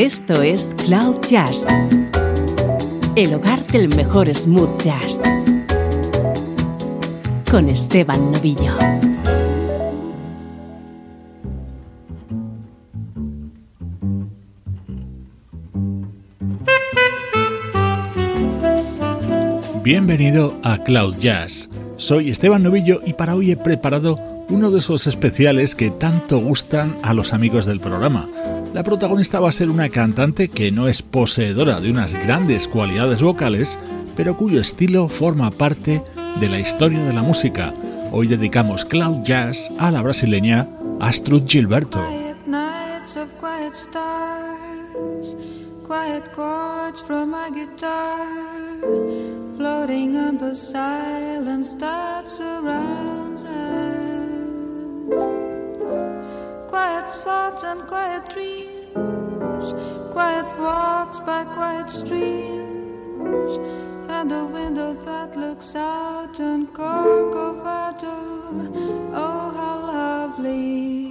Esto es Cloud Jazz, el hogar del mejor smooth jazz, con Esteban Novillo. Bienvenido a Cloud Jazz. Soy Esteban Novillo y para hoy he preparado uno de esos especiales que tanto gustan a los amigos del programa. La protagonista va a ser una cantante que no es poseedora de unas grandes cualidades vocales, pero cuyo estilo forma parte de la historia de la música. Hoy dedicamos Cloud Jazz a la brasileña Astrud Gilberto. quiet chords from my guitar, floating on the silence that surrounds us. Quiet thoughts and quiet dreams, quiet walks by quiet streams, and a window that looks out on Corcovado. Oh, how lovely!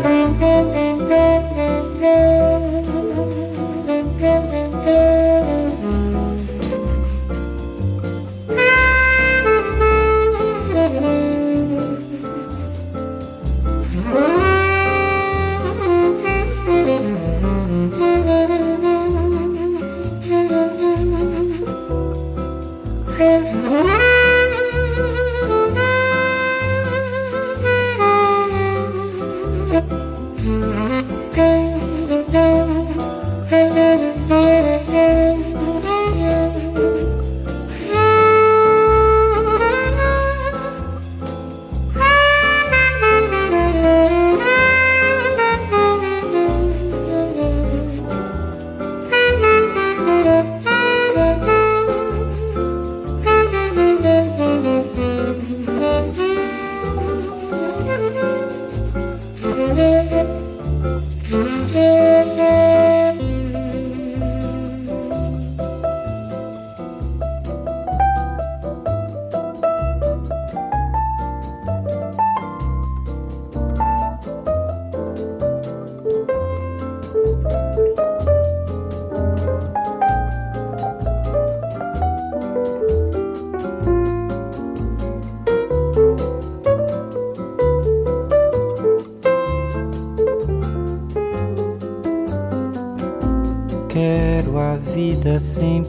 Thank you.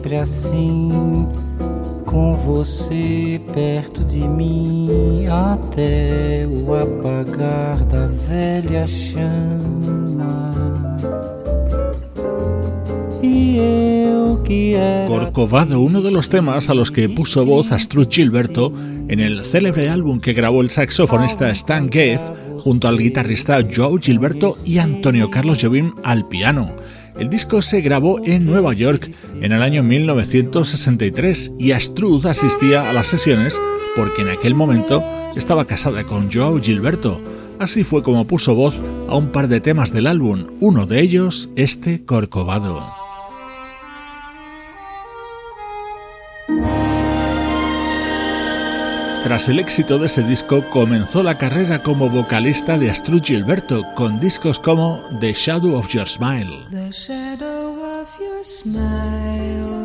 Sempre assim, com você perto de mim, até o apagar da velha chama. E. Corcovado, uno de los temas a los que puso voz Astrud Gilberto en el célebre álbum que grabó el saxofonista Stan Getz junto al guitarrista Joe Gilberto y Antonio Carlos Jobim al piano. El disco se grabó en Nueva York en el año 1963 y Astrud asistía a las sesiones porque en aquel momento estaba casada con Joao Gilberto. Así fue como puso voz a un par de temas del álbum, uno de ellos este Corcovado. Tras el éxito de ese disco, comenzó la carrera como vocalista de Astrud Gilberto con discos como The Shadow of Your Smile. The shadow of your smile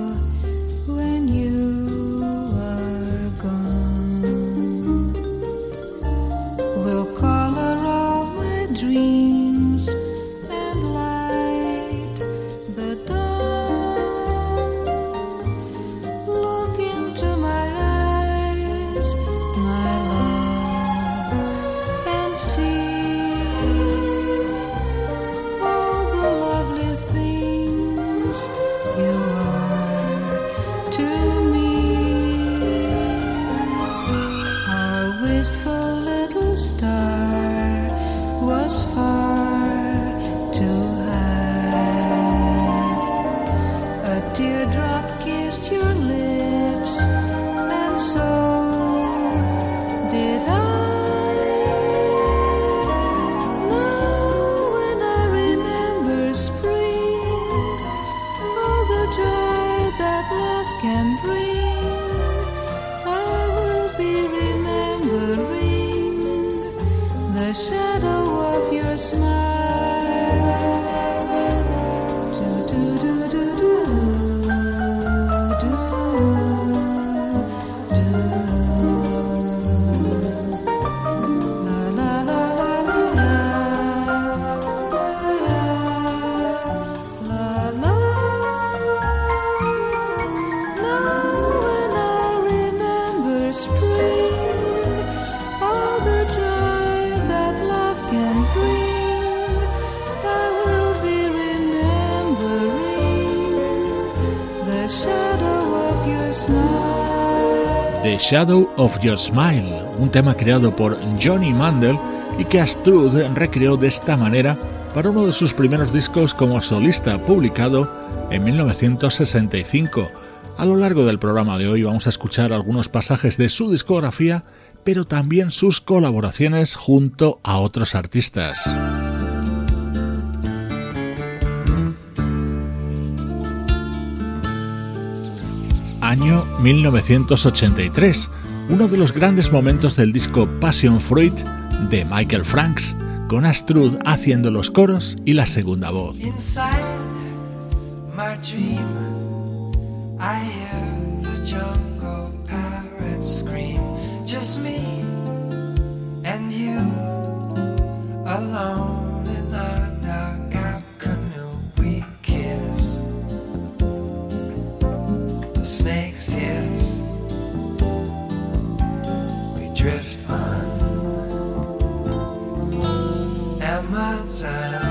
Shadow of Your Smile, un tema creado por Johnny Mandel y que Astrud recreó de esta manera para uno de sus primeros discos como solista, publicado en 1965. A lo largo del programa de hoy vamos a escuchar algunos pasajes de su discografía, pero también sus colaboraciones junto a otros artistas. Año 1983, uno de los grandes momentos del disco Passion Fruit de Michael Franks, con Astrud haciendo los coros y la segunda voz. The snakes hiss. We drift on Amazon.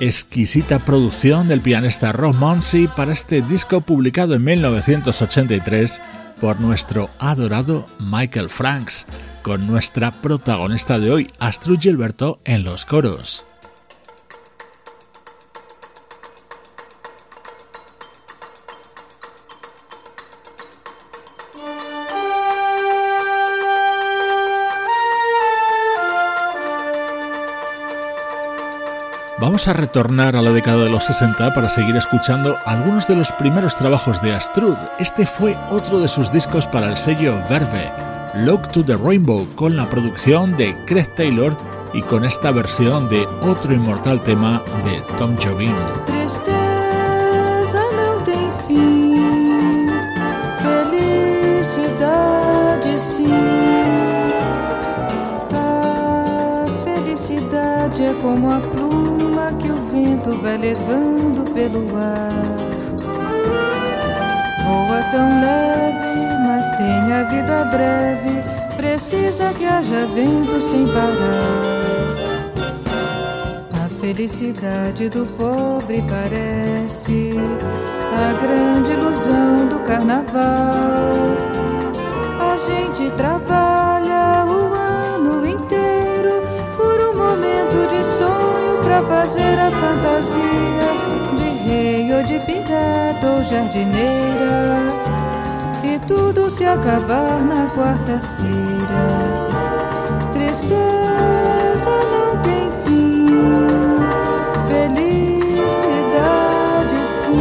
Exquisita producción del pianista Rob Monsey para este disco publicado en 1983 por nuestro adorado Michael Franks, con nuestra protagonista de hoy, Astrud Gilberto, en los coros. A retornar a la década de los 60 para seguir escuchando algunos de los primeros trabajos de Astrud. Este fue otro de sus discos para el sello Verve, Look to the Rainbow, con la producción de Craig Taylor y con esta versión de otro inmortal tema de Tom Jobim. Tristeza como a o vento vai levando pelo ar. Voa tão leve, mas tem a vida breve. Precisa que haja vento sem parar. A felicidade do pobre parece a grande ilusão do carnaval. A gente trabalha o ano inteiro por um momento de sonho pra fazer a pirata ou jardineira. E tudo se acabar na quarta-feira. Tristeza não tem fim, felicidade sim.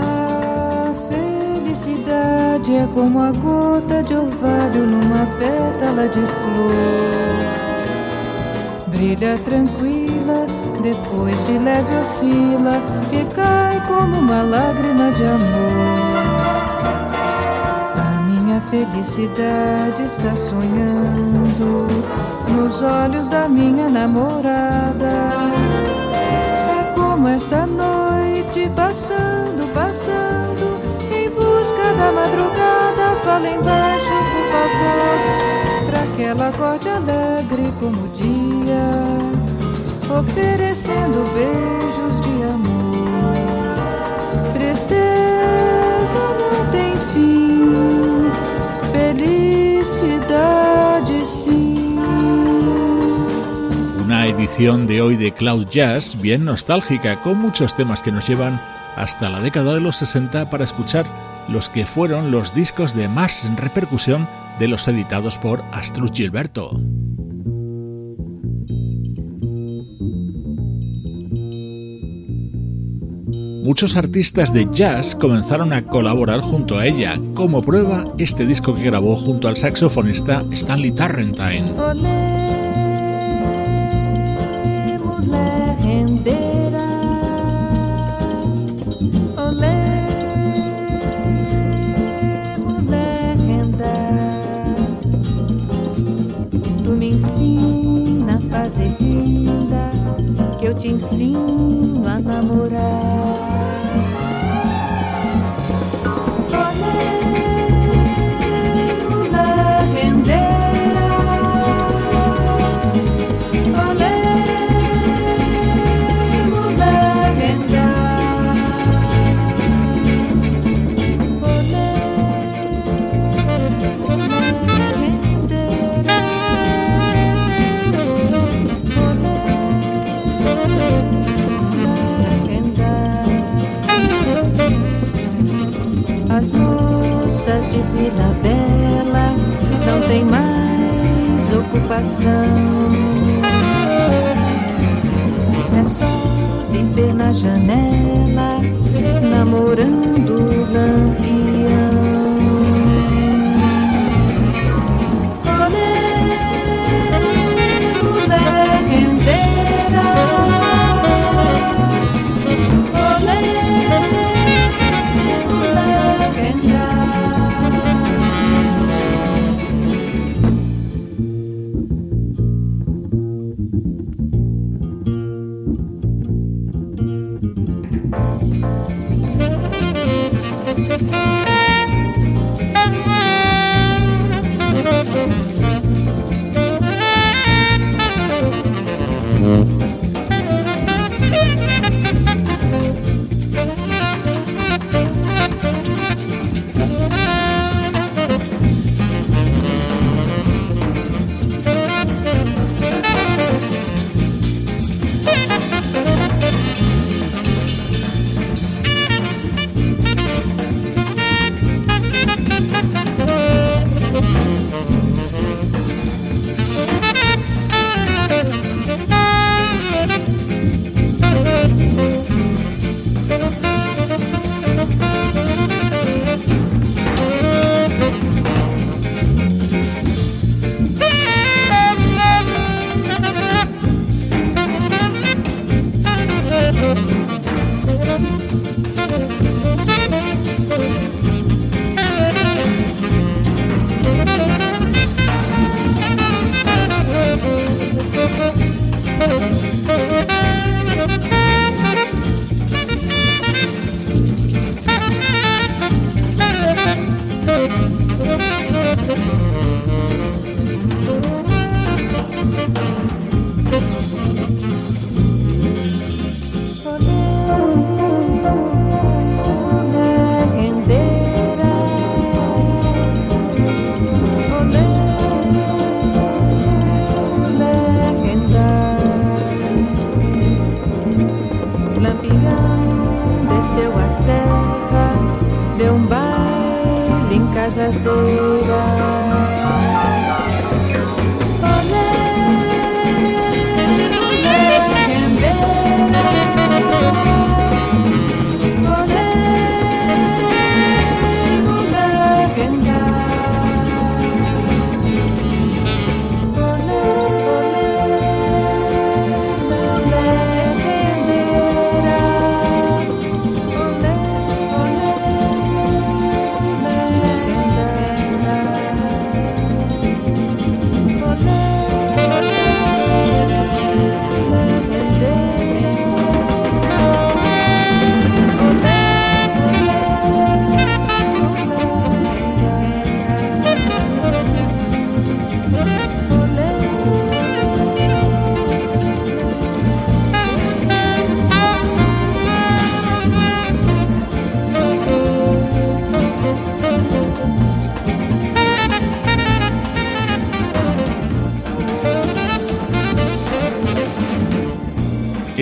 A felicidade é como a gota de orvalho numa pétala de flor. Brilha tranquila, depois de leve oscila e cai como uma lágrima de amor. A minha felicidade está sonhando nos olhos da minha namorada. É como esta noite passando, passando em busca da madrugada. Fala embaixo, por favor, pra que ela acorde alegre como o dia, oferecendo beijos de amor. Tristeza não tem fim, felicidade sim. Una edición de hoy de Cloud Jazz bien nostálgica, con muchos temas que nos llevan hasta la década de los 60 para escuchar los que fueron los discos de más repercusión de los editados por Astrud Gilberto. Muchos artistas de jazz comenzaron a colaborar junto a ella, como prueba este disco que grabó junto al saxofonista Stanley fazer renda. ensino a namorar. De Vila Bela não tem mais ocupação. É só viver na janela, namorando o lampião.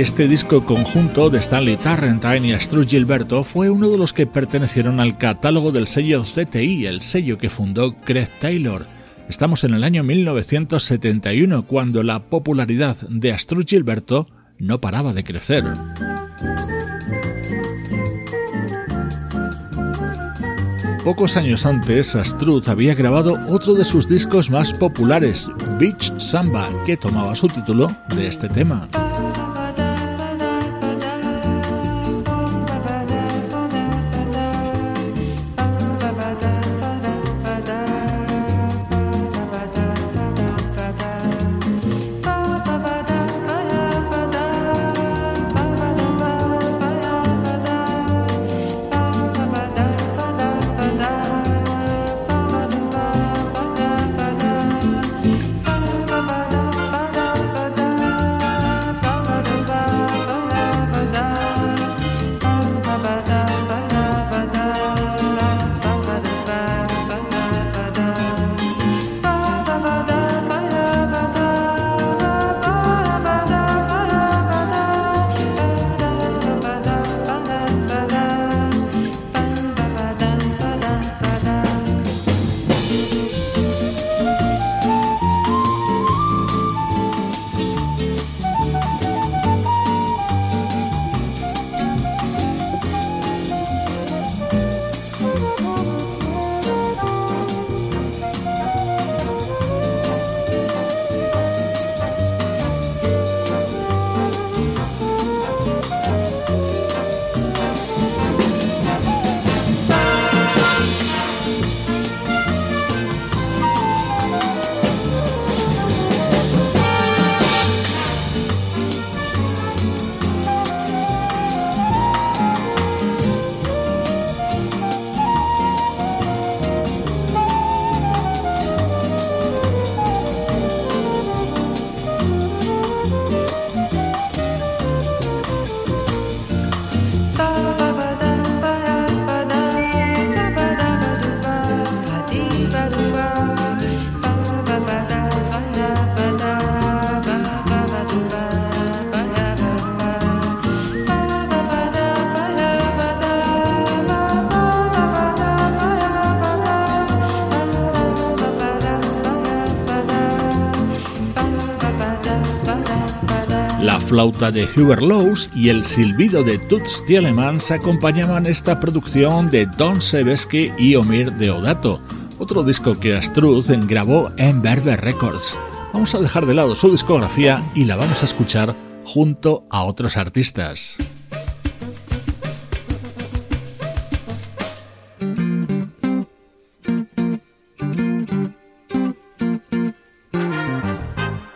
Este disco conjunto de Stanley Tarrantine y Astrid Gilberto fue uno de los que pertenecieron al catálogo del sello CTI, el sello que fundó Craig Taylor. Estamos en el año 1971 cuando la popularidad de Astrid Gilberto no paraba de crecer. Pocos años antes, Astrud había grabado otro de sus discos más populares, Beach Samba, que tomaba su título de este tema. La flauta de Hubert Lowe's y el silbido de Toots Tielemans acompañaban esta producción de Don Sebesky y Omir Deodato, otro disco que Astruth grabó en Berber Records. Vamos a dejar de lado su discografía y la vamos a escuchar junto a otros artistas.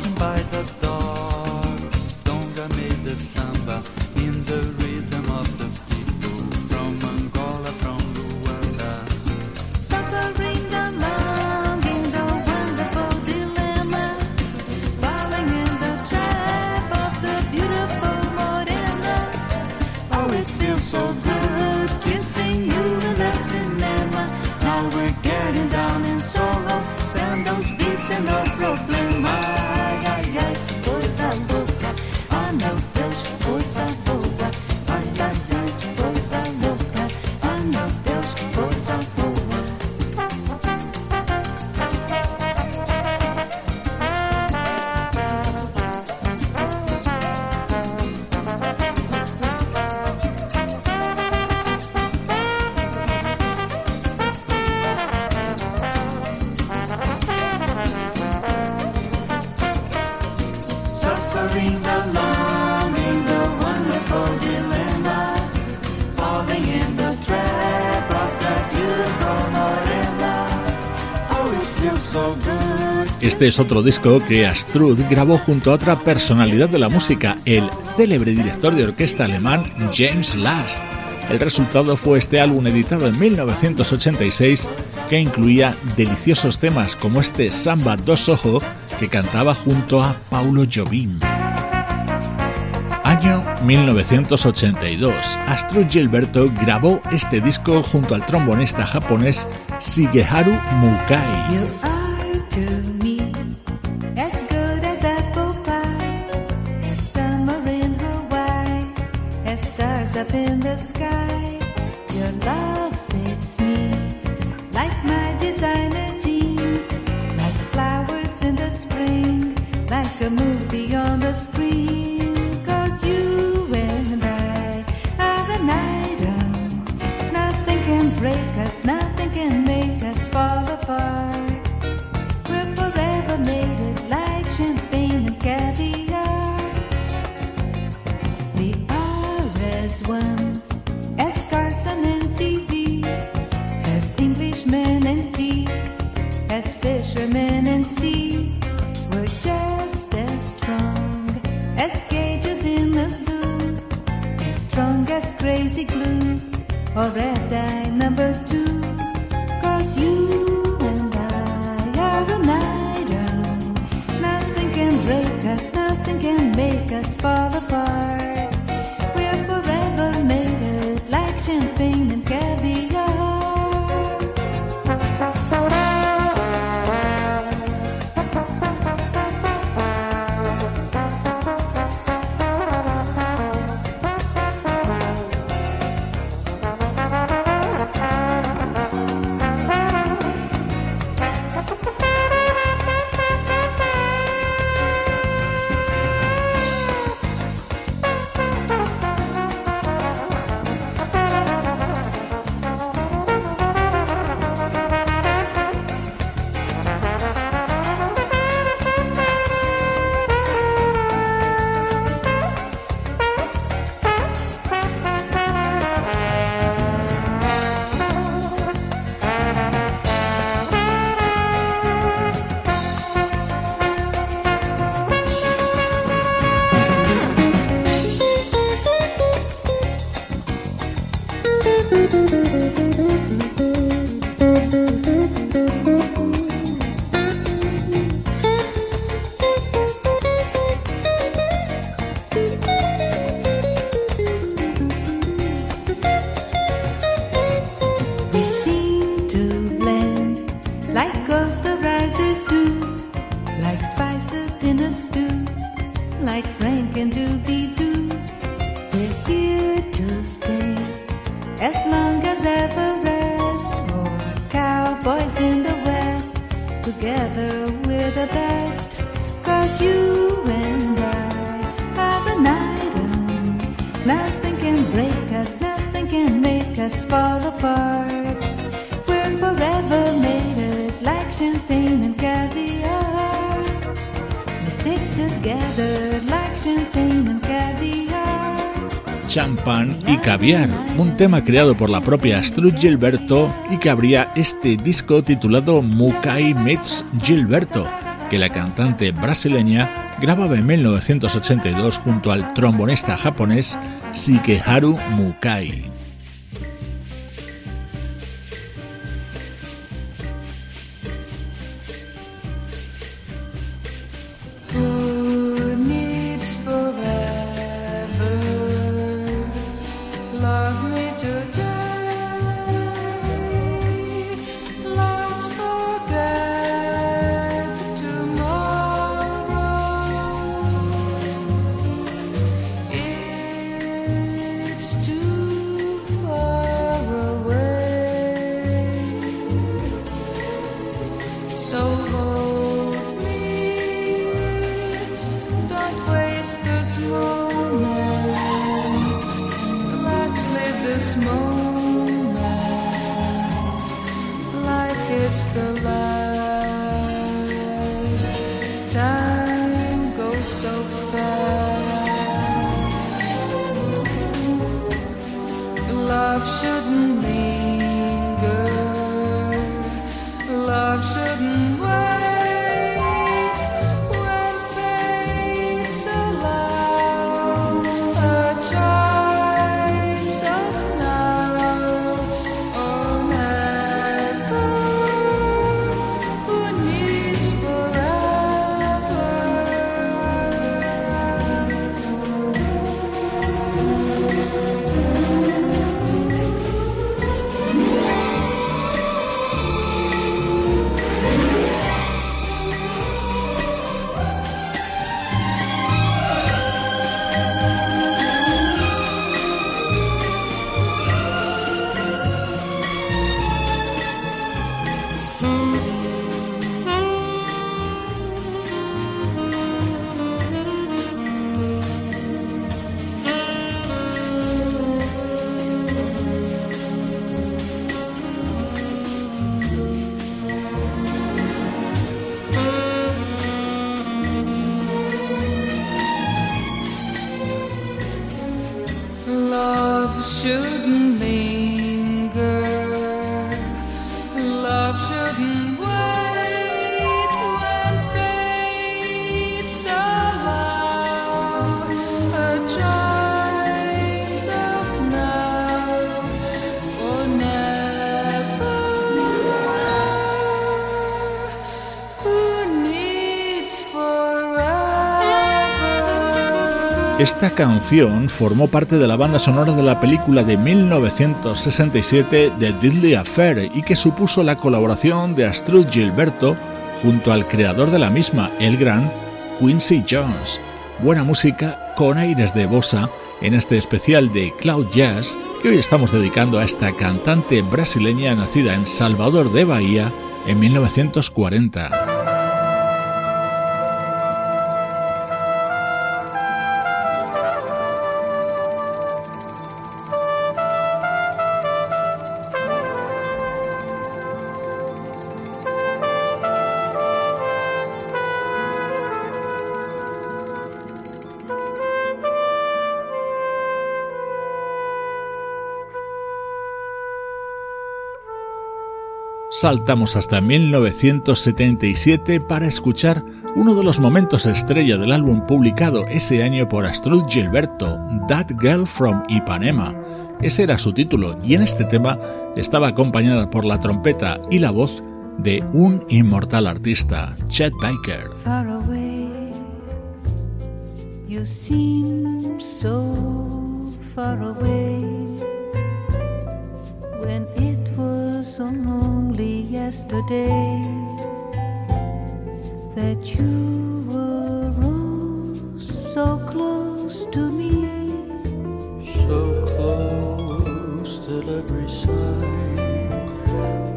by Este es otro disco que Astrud grabó junto a otra personalidad de la música, el célebre director de orquesta alemán James Last. El resultado fue este álbum editado en 1986 que incluía deliciosos temas como este Samba dos Ojo que cantaba junto a Paulo Jobim. Año 1982. Astrud Gilberto grabó este disco junto al trombonista japonés Shigeharu Mukai. up in the sky. Your love fits me like my designer jeans, like flowers in the spring, like a movie on the screen. Un tema creado por la propia Astrid Gilberto y que abría este disco titulado Mukai Meets Gilberto, que la cantante brasileña grababa en 1982 junto al trombonista japonés Shikeharu Mukai. Esta canción formó parte de la banda sonora de la película de 1967 The Diddley Affair y que supuso la colaboración de Astrud Gilberto junto al creador de la misma, el gran Quincy Jones. Buena música con aires de bossa en este especial de Cloud Jazz que hoy estamos dedicando a esta cantante brasileña nacida en Salvador de Bahía en 1940. Saltamos hasta 1977 para escuchar uno de los momentos estrella del álbum publicado ese año por Astrud Gilberto, That Girl from Ipanema. Ese era su título y en este tema estaba acompañada por la trompeta y la voz de un inmortal artista, Chet Baker. yesterday that you were oh so close to me, so close that every sigh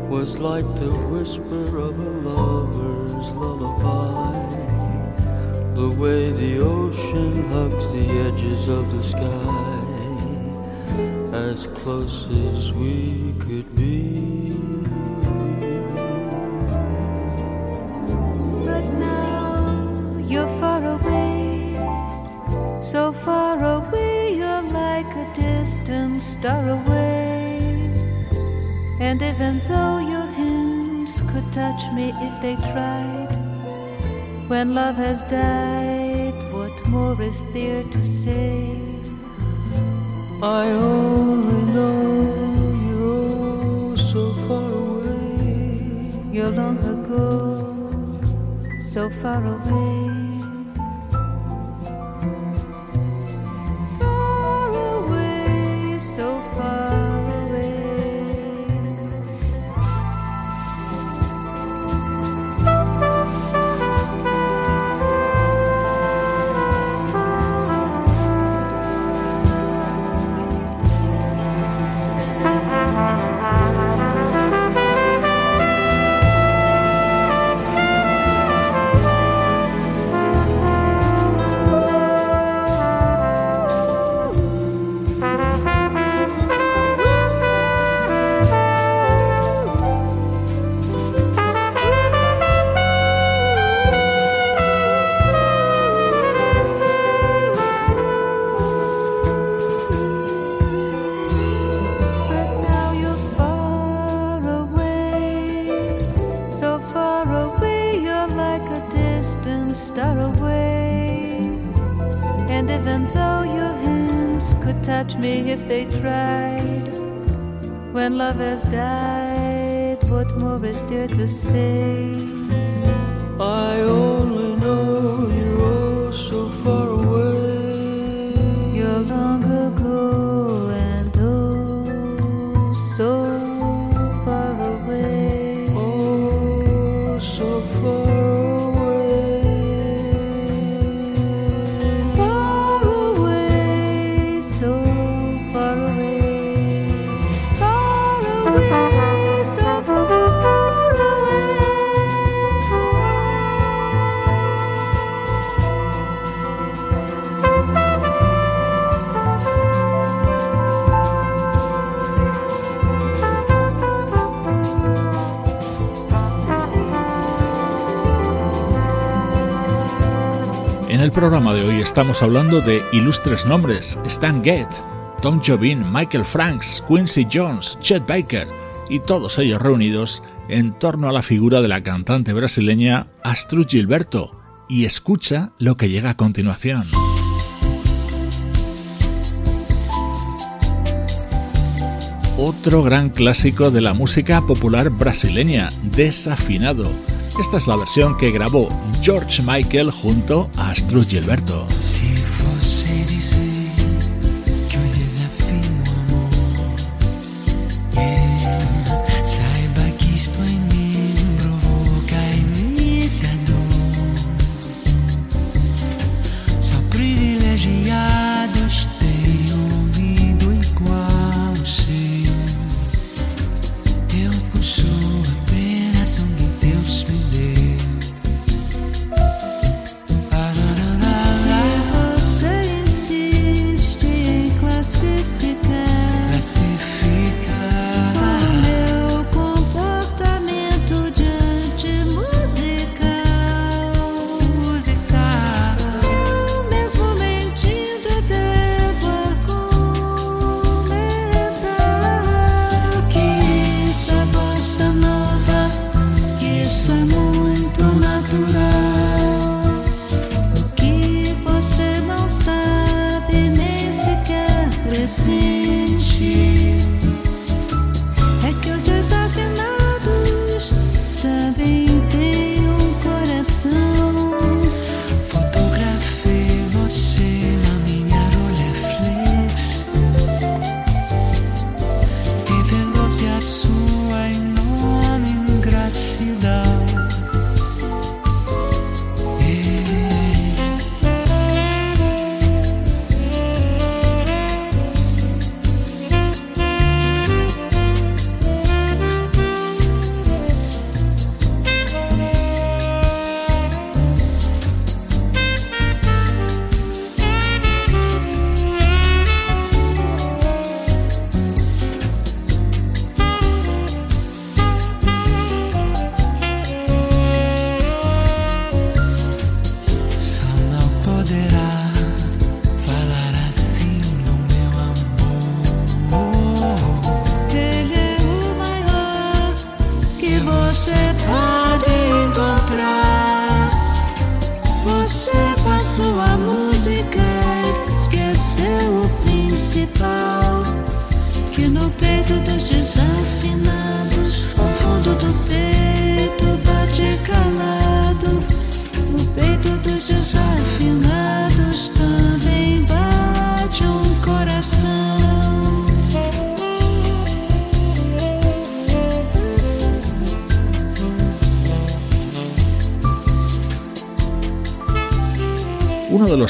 was like the whisper of a lover's lullaby. The way the ocean hugs the edges of the sky, as close as we could be. Far away, you're like a distant star away. And even though your hands could touch me if they tried, when love has died, what more is there to say? I only know you're oh so far away. You're long ago, so far away. Programa de hoy estamos hablando de ilustres nombres: Stan Getz, Tom Jobin, Michael Franks, Quincy Jones, Chet Baker y todos ellos reunidos en torno a la figura de la cantante brasileña Astrud Gilberto. Y escucha lo que llega a continuación. Otro gran clásico de la música popular brasileña, Desafinado esta es la versión que grabó George Michael junto a Astrud Gilberto.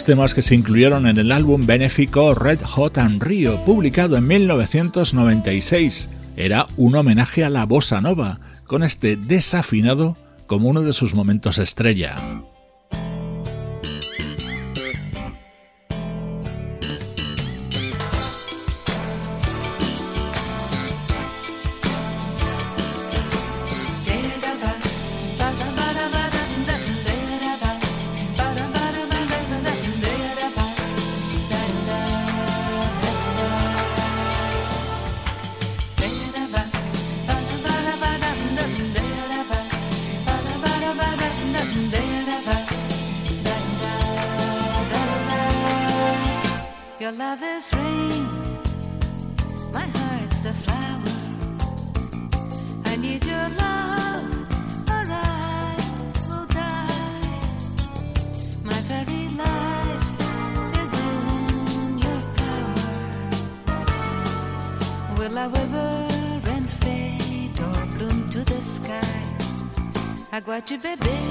Los temas que se incluyeron en el álbum benéfico Red Hot and Rio, publicado en 1996. Era un homenaje a la bossa nova, con este desafinado como uno de sus momentos estrella. Água de beber,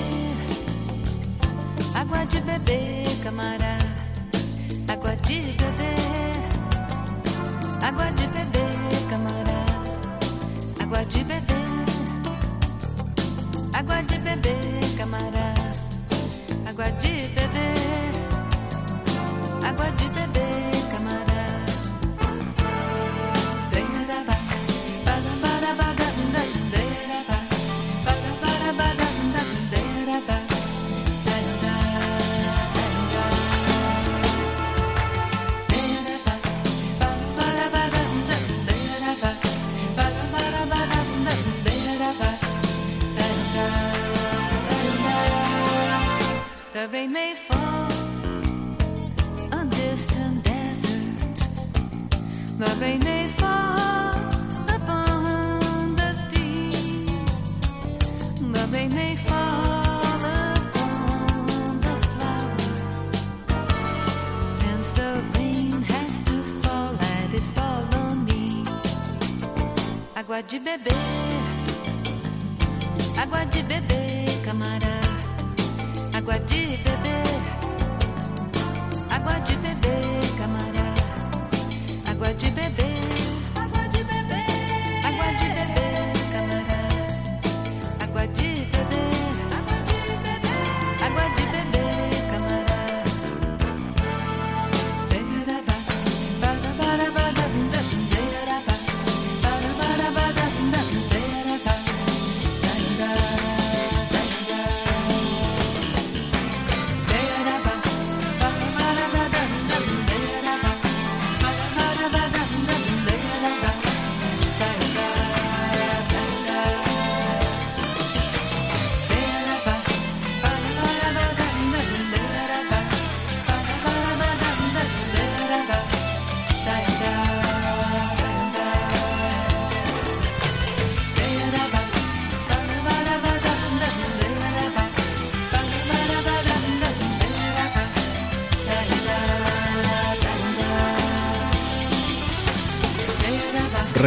Água de beber, água de beber, camarada. Água de beber, água de beber.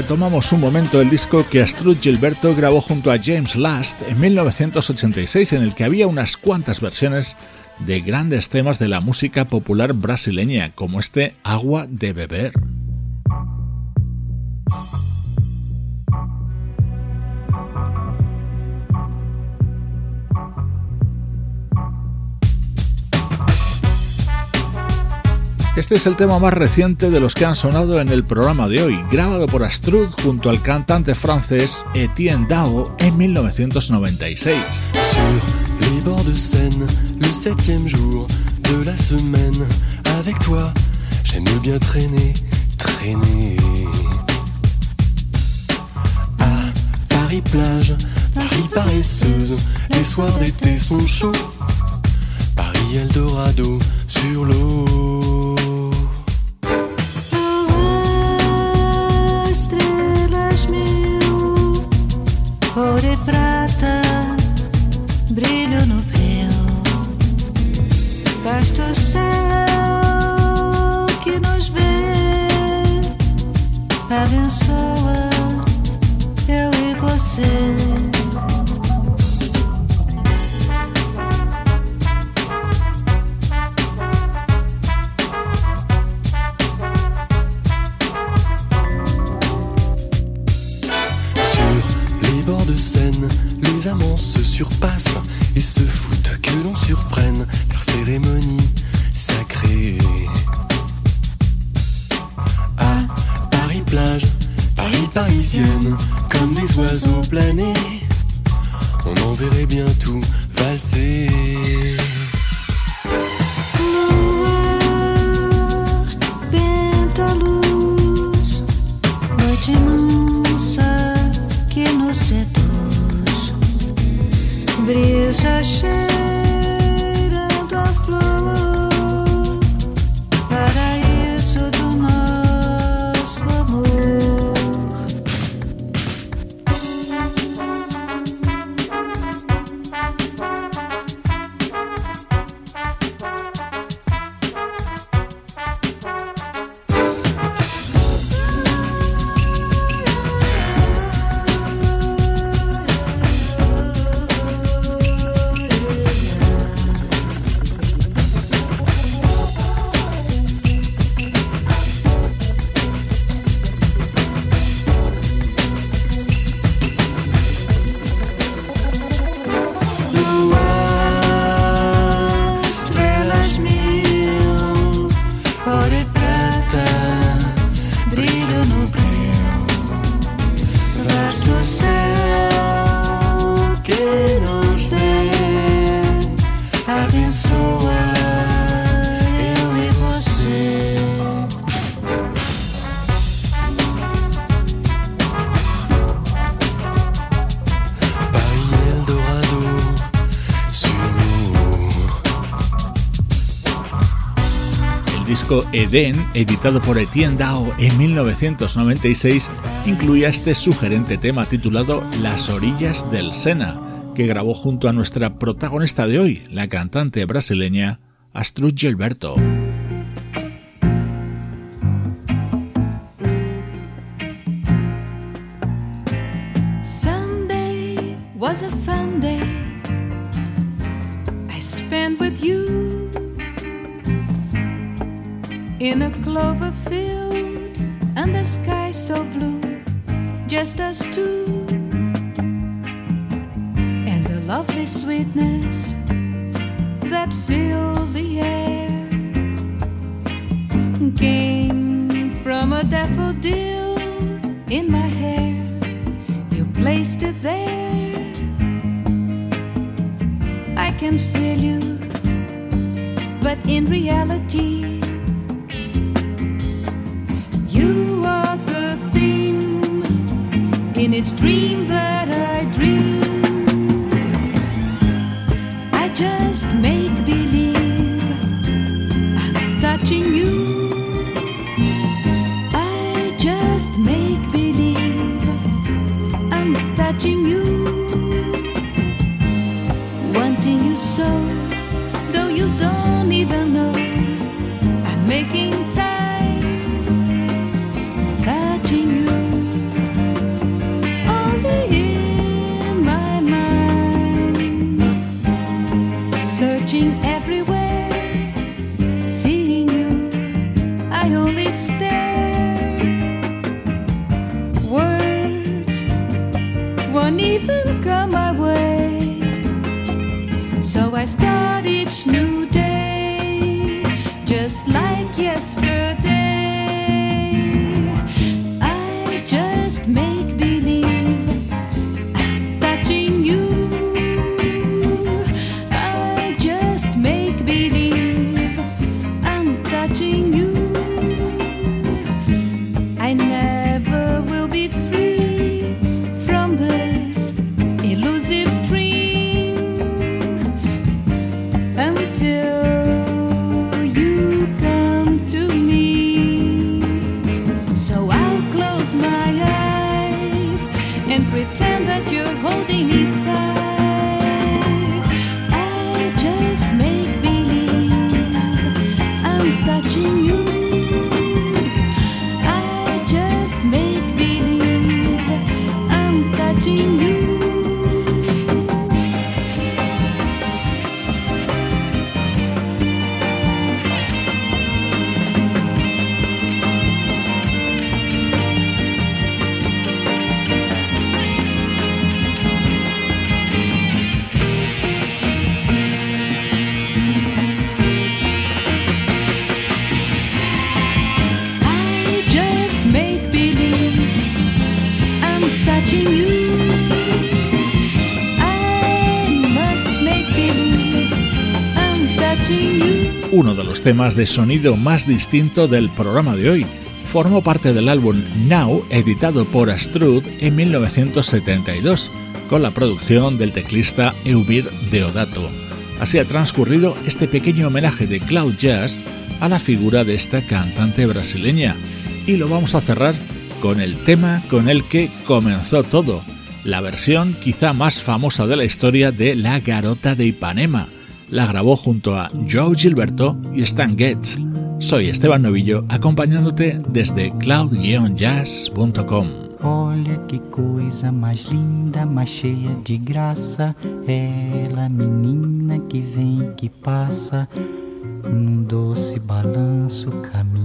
Retomamos un momento el disco que Astrud Gilberto grabó junto a James Last en 1986 en el que había unas cuantas versiones de grandes temas de la música popular brasileña como este Agua de Beber. Este es el tema más reciente de los que han sonado en el programa de hoy, grabado por Astrud junto al cantante francés Etienne Dao en 1996. Sur les bords de Seine, le septième jour de la semaine, avec toi, j'aime bien traîner, traîner. À Paris plage, Paris paresseuse, les soirs d'été sont chauds. Paris Paris Eldorado sur l'eau. Prata, brilho no breu. Basta o céu les amants se surpassent et se foutent que l'on surprenne leur cérémonie sacrée. À Paris plage, Paris parisienne, comme des oiseaux planés, on en verrait bien tout valser. sobre esse. Eden, editado por Etienne Dao en 1996, incluía este sugerente tema titulado Las orillas del Sena, que grabó junto a nuestra protagonista de hoy, la cantante brasileña Astrud Gilberto. In a clover field and the sky so blue, just us two, and the lovely sweetness that filled the air came from a daffodil in my hair. You placed it there, I can feel you, but in reality its dream that I dream. I just make believe I'm touching you. I just make believe I'm touching you. Wanting you so, temas de sonido más distinto del programa de hoy. Formó parte del álbum Now, editado por Astrud en 1972, con la producción del teclista Eubir Deodato. Así ha transcurrido este pequeño homenaje de Cloud Jazz a la figura de esta cantante brasileña. Y lo vamos a cerrar con el tema con el que comenzó todo, la versión quizá más famosa de la historia de La Garota de Ipanema la grabó junto a Joe Gilberto y Stan Getz. Soy Esteban Novillo acompañándote desde cloud-jazz.com. Olha que coisa mais linda, mais cheia de graça. Ela, menina que vem e que passa, num doce balanço, caminho